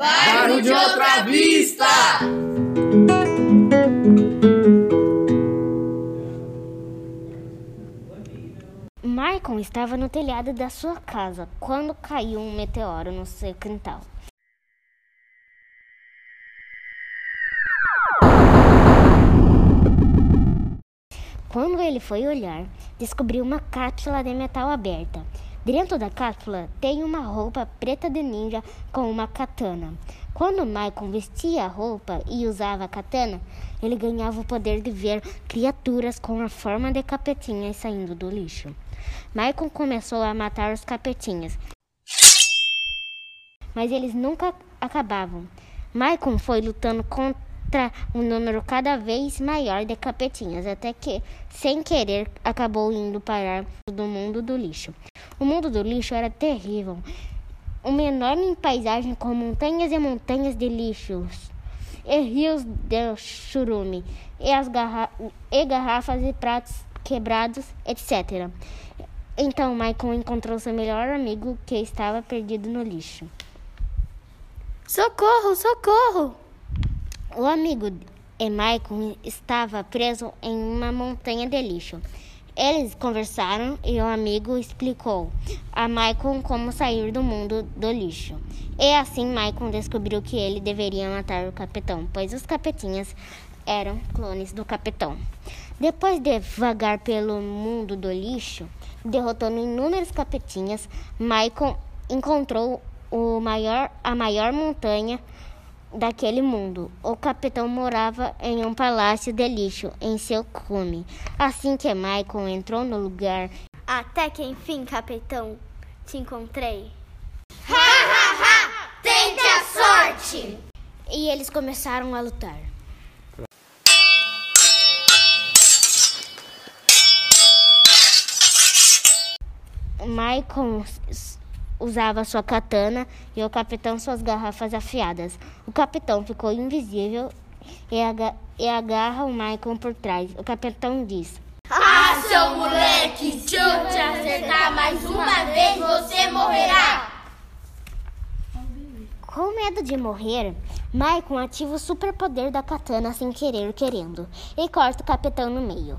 Bairro de Outra Vista! Maicon estava no telhado da sua casa quando caiu um meteoro no seu quintal. Quando ele foi olhar, descobriu uma cápsula de metal aberta. Dentro da cápsula tem uma roupa preta de ninja com uma katana. Quando Michael vestia a roupa e usava a katana, ele ganhava o poder de ver criaturas com a forma de capetinhas saindo do lixo. Michael começou a matar os capetinhas, mas eles nunca acabavam. Michael foi lutando contra um número cada vez maior de capetinhas, até que, sem querer, acabou indo parar do mundo do lixo. O mundo do lixo era terrível. Uma enorme paisagem com montanhas e montanhas de lixos, e rios de churume, e, as garra e garrafas e pratos quebrados, etc. Então Michael encontrou seu melhor amigo que estava perdido no lixo. Socorro, socorro! O amigo e Michael estava preso em uma montanha de lixo. Eles conversaram e o amigo explicou a Michael como sair do mundo do lixo. E assim Michael descobriu que ele deveria matar o capitão, pois os capetinhas eram clones do capitão. Depois de vagar pelo mundo do lixo, derrotando inúmeros capetinhas, Michael encontrou maior, a maior montanha daquele mundo. O capitão morava em um palácio de lixo em seu cume. Assim que Michael entrou no lugar. Até que enfim, capitão, te encontrei. Ha ha ha! Tente a sorte! E eles começaram a lutar. Michael usava sua katana e o capitão suas garrafas afiadas. O capitão ficou invisível e, aga e agarra o Michael por trás. O capitão diz: Ah, seu moleque, se eu te acertar mais uma vez, você morrerá! Com medo de morrer, Michael ativa o superpoder da katana sem querer querendo e corta o capitão no meio.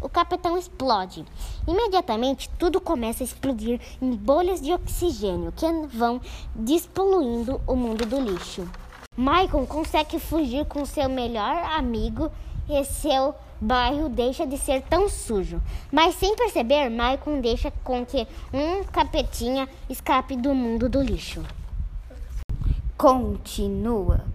O capitão explode. Imediatamente, tudo começa a explodir em bolhas de oxigênio que vão despoluindo o mundo do lixo. Michael consegue fugir com seu melhor amigo e seu bairro deixa de ser tão sujo. Mas sem perceber, Michael deixa com que um capetinha escape do mundo do lixo. Continua.